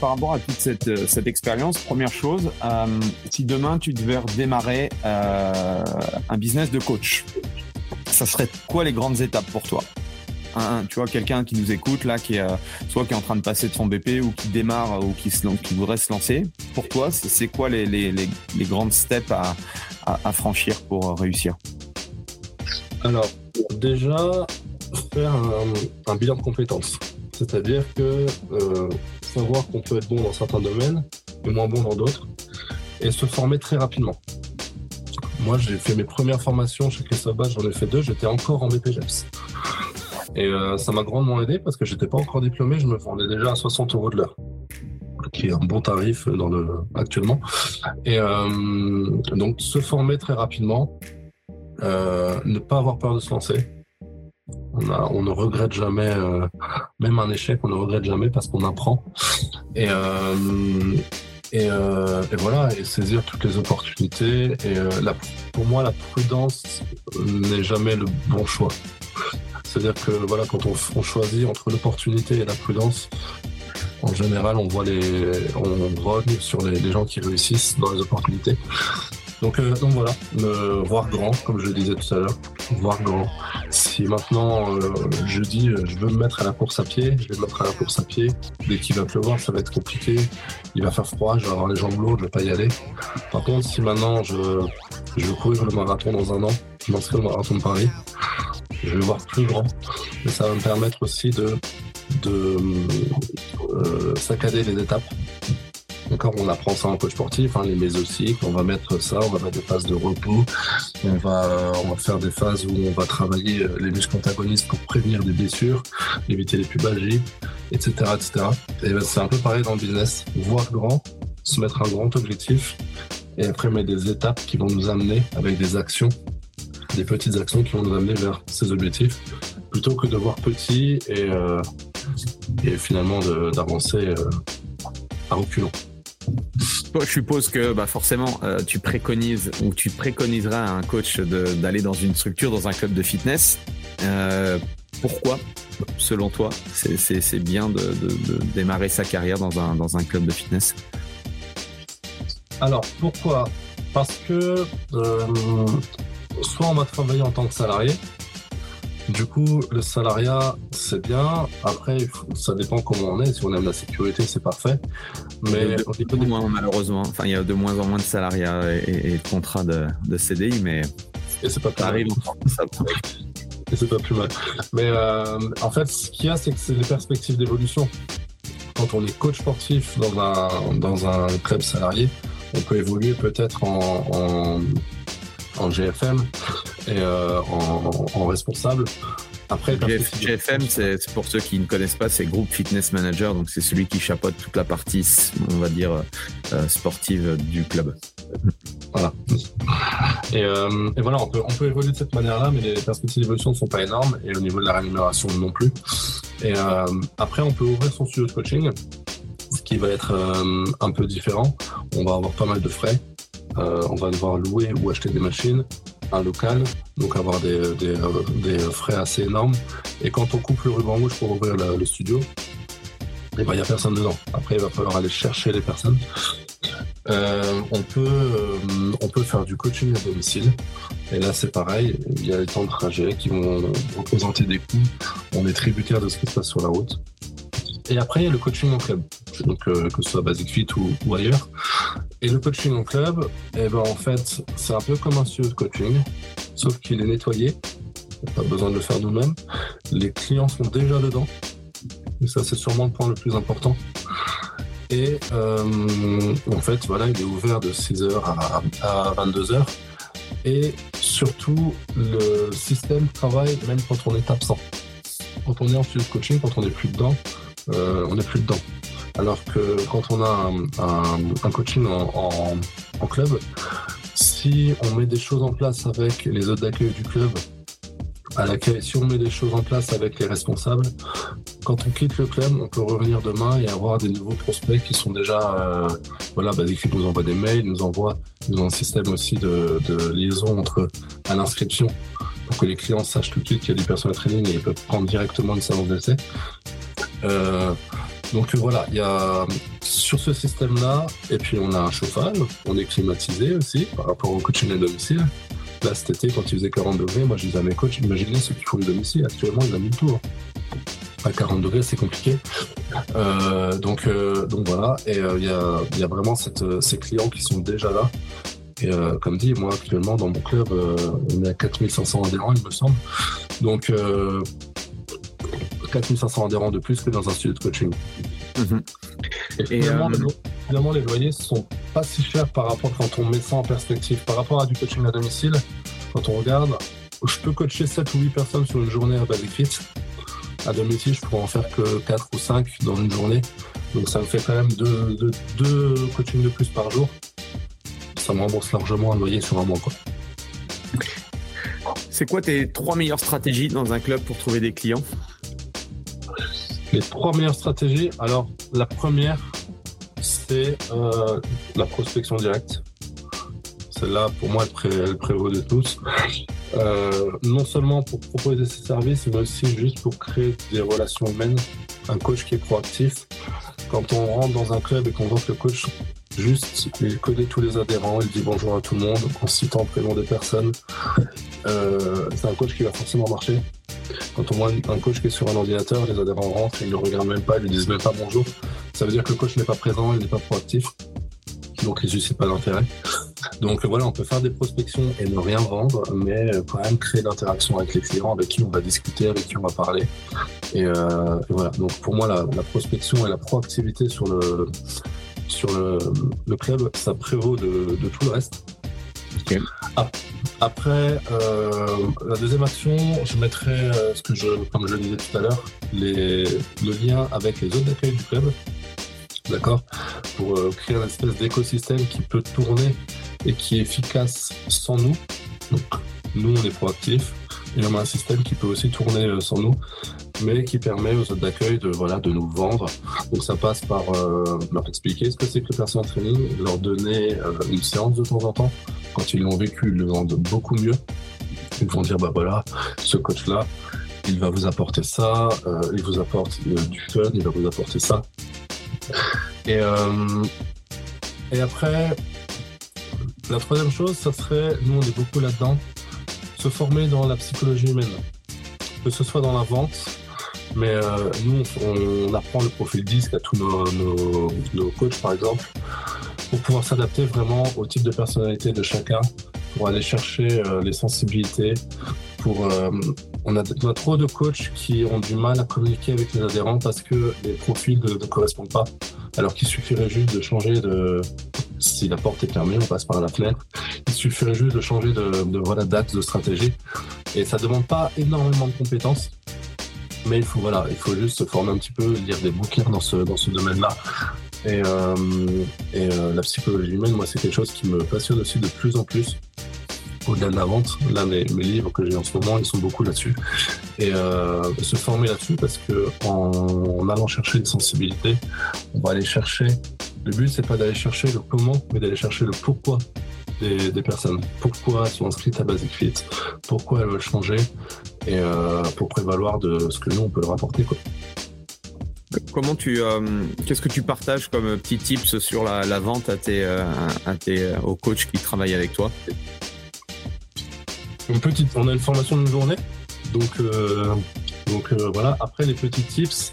Par rapport à toute cette, euh, cette expérience, première chose, euh, si demain tu devais redémarrer euh, un business de coach, ça serait quoi les grandes étapes pour toi? Tu vois, quelqu'un qui nous écoute là, qui soit qui est en train de passer de son BP ou qui démarre ou qui, voudrait se lancer. Pour toi, c'est quoi les, les, les, grandes steps à, franchir pour réussir? Alors, déjà, faire un, bilan de compétences. C'est-à-dire que savoir qu'on peut être bon dans certains domaines et moins bon dans d'autres, et se former très rapidement. Moi, j'ai fait mes premières formations chez Christophe j'en ai fait deux, j'étais encore en BPGEPS. Et euh, ça m'a grandement aidé parce que j'étais pas encore diplômé, je me vendais déjà à 60 euros de l'heure, qui est un bon tarif actuellement. Et euh, donc, se former très rapidement, euh, ne pas avoir peur de se lancer, on, on, ne regrette jamais, euh, même un échec, on ne regrette jamais parce qu'on apprend. Et, euh, euh, et, voilà, et saisir toutes les opportunités. Et pour moi, la prudence n'est jamais le bon choix. C'est-à-dire que voilà, quand on, on choisit entre l'opportunité et la prudence, en général, on voit les, on rogne sur les, les gens qui réussissent dans les opportunités. Donc, euh, donc voilà, euh, voir grand, comme je le disais tout à l'heure, voir grand. Si maintenant euh, je dis euh, je veux me mettre à la course à pied, je vais me mettre à la course à pied. Dès qu'il va pleuvoir, ça va être compliqué. Il va faire froid, je vais avoir les jambes lourdes, je vais pas y aller. Par contre, si maintenant je, je veux courir le marathon dans un an, je m'inscris au marathon de Paris, je vais voir plus grand. Et ça va me permettre aussi de, de euh, saccader les étapes D'accord, on apprend ça en coach sportif, hein, les mésocycles, on va mettre ça, on va mettre des phases de repos, on va, on va faire des phases où on va travailler euh, les muscles antagonistes pour prévenir des blessures, éviter les pubalgies, etc., etc. Et ben, c'est un peu pareil dans le business, voir grand, se mettre un grand objectif, et après mettre des étapes qui vont nous amener avec des actions, des petites actions qui vont nous amener vers ces objectifs, plutôt que de voir petit et, euh, et finalement d'avancer euh, à reculons. Je suppose que bah, forcément, euh, tu préconises ou tu préconiseras à un coach d'aller dans une structure, dans un club de fitness. Euh, pourquoi, selon toi, c'est bien de, démarrer sa carrière dans un, dans un club de fitness? Alors, pourquoi? Parce que euh, soit on va travailler en tant que salarié, du coup, le salariat, c'est bien. Après, ça dépend comment on est. Si on aime la sécurité, c'est parfait. Mais de, de, de moins, malheureusement. Enfin, il y a de moins en moins de salariats et, et de contrats de, de, CDI, mais et c'est pas ça arrive. Ça... Et c'est pas plus mal. Mais euh, en fait, ce qu'il y a, c'est que c'est les perspectives d'évolution. Quand on est coach sportif dans un, dans un club salarié, on peut évoluer peut-être en, en, en GFM et euh, en, en, responsable. Après, GFM, c'est pour ceux qui ne connaissent pas, c'est Group Fitness Manager, donc c'est celui qui chapeaute toute la partie, on va dire, euh, sportive du club. Voilà. Et, euh, et, voilà, on peut, on peut évoluer de cette manière-là, mais les perspectives d'évolution ne sont pas énormes, et au niveau de la rémunération non plus. Et après, on peut ouvrir son studio de coaching, ce qui va être un peu différent. On va avoir pas mal de frais. on va devoir louer ou acheter des machines un local, donc avoir des, des, frais assez énormes. Et quand on coupe le ruban rouge pour ouvrir le, studio, il ben, n'y a personne dedans. Après, il va falloir aller chercher les personnes. Euh, on, peut, euh, on peut faire du coaching à domicile. Et là, c'est pareil. Il y a les temps de trajet qui vont représenter des coûts. On est tributaire de ce qui se passe sur la route. Et après, il y a le coaching en club, donc euh, que ce soit Basic Fit ou, ailleurs. Et le coaching en club, eh ben, en fait, c'est un peu comme un studio de coaching, sauf qu'il est nettoyé. Pas besoin de le faire nous-mêmes. Les clients sont déjà dedans. Et ça, c'est sûrement le point le plus important. Et en fait, voilà, il est ouvert de 6h à, à 22h. Et surtout, le système travaille même quand on est absent. Quand on est en studio de coaching, quand on n'est plus dedans, on n'est plus dedans. Alors que quand on a un, coaching en, club, si on met des choses en place avec les autres d'accueil du club, à laquelle, si on met des choses en place avec les responsables, quand on quitte le club, on peut revenir demain et avoir des nouveaux prospects qui sont déjà, euh, voilà, bah, qui nous envoient des mails, nous envoient, nous ont un système aussi de, liaison entre à l'inscription pour que les clients sachent tout de suite qu'il y a du personnel training et ils peuvent prendre directement le salon d'essai. Donc voilà, il y a sur ce système-là, et puis on a un chauffage, on est climatisé aussi par rapport au coaching à domicile. Là, cet été, quand il faisait 40 degrés, moi je disais à mes coachs, imaginez ceux qui font le domicile, actuellement il a mis le tour. À 40 degrés, c'est compliqué. Euh, donc, euh, donc voilà, et euh, il y, a, vraiment ces clients qui sont déjà là. Et comme dit, moi actuellement dans mon club, on est à 4500 adhérents, il me semble. Donc 4500 adhérents de plus que dans un studio de coaching. Mhm. Et, euh, finalement, les loyers sont pas si chers par rapport quand on met ça en perspective. Par rapport à du coaching à domicile, quand on regarde, je peux coacher 7 ou 8 personnes sur une journée à Basic Fit. À domicile, je pourrais en faire que 4 ou 5 dans une journée. Donc ça me fait quand même 2 deux, coachings de plus par jour. Ça me rembourse largement un loyer sur un mois. C'est quoi tes trois meilleures stratégies dans un club pour trouver des clients? Les trois meilleures stratégies. Alors, la première, c'est euh, la prospection directe. Celle-là, pour moi, elle, prévaut de tous. Euh, non seulement pour proposer ses services, mais aussi juste pour créer des relations humaines. Un coach qui est proactif. Quand on rentre dans un club et qu'on voit que le coach juste, il connaît tous les adhérents, il dit bonjour à tout le monde en citant le prénom des personnes. Euh, c'est un coach qui va forcément marcher. Quand on voit un coach qui est sur un ordinateur, les adhérents rentrent, ils ne le regardent même pas, ils ne disent même pas bonjour. Ça veut dire que le coach n'est pas présent, il n'est pas proactif. Donc il ne suscite pas d'intérêt. Donc voilà, on peut faire des prospections et ne rien vendre, mais quand même créer l'interaction avec les clients avec qui on va discuter, avec qui on va parler. Et, euh, voilà, donc pour moi, la, prospection et la proactivité sur le, sur le, club, ça prévaut de, tout le reste. Après, euh, la deuxième action, je mettrai, euh, ce que je, comme je le disais tout à l'heure, le lien avec les autres d'accueil du club, d'accord, pour euh, créer une espèce d'écosystème qui peut tourner et qui est efficace sans nous. Donc, nous, on est proactifs et on a un système qui peut aussi tourner sans nous, mais qui permet aux autres d'accueil de, voilà, de nous vendre. Donc, ça passe par leur expliquer ce que c'est que le personal training, leur donner une séance de temps en temps quand ils l'ont vécu, ils le vendent beaucoup mieux. Ils vont dire, bah voilà, ce coach-là, il va vous apporter ça, euh, il vous apporte euh, du fun, il va vous apporter ça. Et, euh, et après, la troisième chose, ça serait, nous on est beaucoup là-dedans, se former dans la psychologie humaine. Que ce soit dans la vente, mais nous on, apprend le profil disque à tous nos, nos coachs par exemple pour pouvoir s'adapter vraiment au type de personnalité de chacun, pour aller chercher euh, les sensibilités. Pour, euh, on, a, trop de coachs qui ont du mal à communiquer avec les adhérents parce que les profils ne, correspondent pas. Alors qu'il suffirait juste de changer de. Si la porte est fermée, on passe par la fenêtre. Il suffirait juste de changer de, de voilà, d'axe de stratégie. Et ça ne demande pas énormément de compétences mais il faut voilà, il faut juste se former un petit peu, lire des bouquins dans ce dans ce domaine-là, et, euh, euh, la psychologie humaine, moi, c'est quelque chose qui me passionne aussi de plus en plus. Au-delà de la vente, là, mes, livres que j'ai en ce moment, ils sont beaucoup là-dessus. Et euh, se former là-dessus parce que en, allant chercher une sensibilité, on va aller chercher. Le but, c'est pas d'aller chercher le comment, mais d'aller chercher le pourquoi des, personnes. Pourquoi elles sont inscrites à Basic Fit, pourquoi elles veulent changer, et pour prévaloir de ce que nous, on peut leur apporter. Quoi. Comment tu, euh, qu'est-ce que tu partages comme petits tips sur la, vente à tes, euh, à tes, euh, aux coachs qui travaillent avec toi? Petite, on a une formation de journée, donc, donc voilà. Après les petits tips,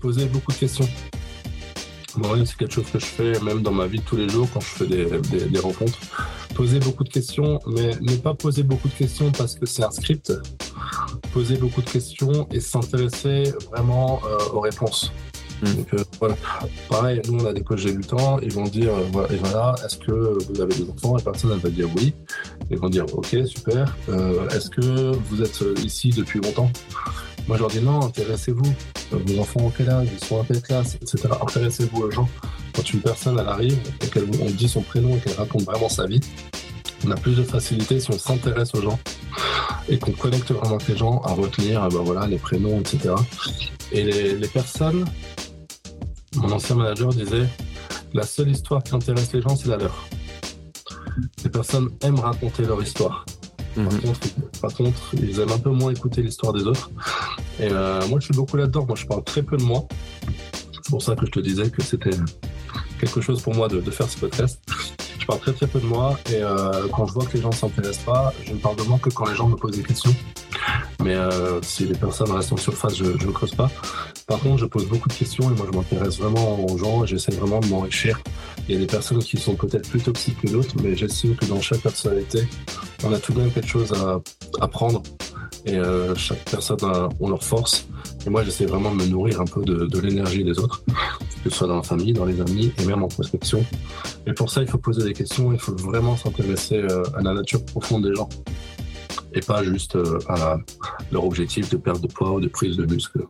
poser beaucoup de questions. C'est quelque chose que je fais même dans ma vie de tous les jours quand je fais des, des rencontres. Poser beaucoup de questions, mais ne pas poser beaucoup de questions parce que c'est un script poser beaucoup de questions et s'intéresser vraiment euh, aux réponses. Mm. Donc, euh, voilà. Pareil, nous, on a des coachs débutants, ils vont dire, euh, voilà, et voilà, est-ce que vous avez des enfants? Et personne, elle va dire oui. Ils vont dire, ok, super. Euh, est-ce que vous êtes ici depuis longtemps? Moi, je leur dis, non, intéressez-vous. Vos enfants ont quel âge? Ils sont à quelle classe? Etc. Intéressez-vous aux gens. Quand une personne, elle arrive et qu'on dit son prénom et qu'elle raconte vraiment sa vie, on a plus de facilité si on s'intéresse aux gens et qu'on connecte vraiment avec les gens à retenir ben voilà, les prénoms, etc. Et les, les personnes mon ancien manager disait la seule histoire qui intéresse les gens, c'est la leur. Les personnes aiment raconter leur histoire. Par, mhm. contre, par, contre, ils aiment un peu moins écouter l'histoire des autres. Et euh, moi, je suis beaucoup là-dedans. Moi, je parle très peu de moi. C'est pour ça que je te disais que c'était quelque chose pour moi de, de, faire ce podcast. Parle très très peu de moi et euh, quand je vois que les gens ne s'intéressent pas, je ne parle de moi que quand les gens me posent des questions. Mais euh, si les personnes restent en surface, je ne creuse pas. Par contre, je pose beaucoup de questions et moi, je m'intéresse vraiment aux gens et j'essaie vraiment de m'enrichir. Il y a des personnes qui sont peut-être plus toxiques que d'autres, mais j'estime que dans chaque personnalité, on a tout de même quelque chose à apprendre et euh, chaque personne a leur force. Et moi, j'essaie vraiment de me nourrir un peu de l'énergie des autres, que ce soit dans la famille, dans les amis et même en prospection. Et pour ça, il faut poser des questions, il faut vraiment s'intéresser euh, à la nature profonde des gens et pas juste euh, à leur objectif de perte de poids ou de prise de muscle.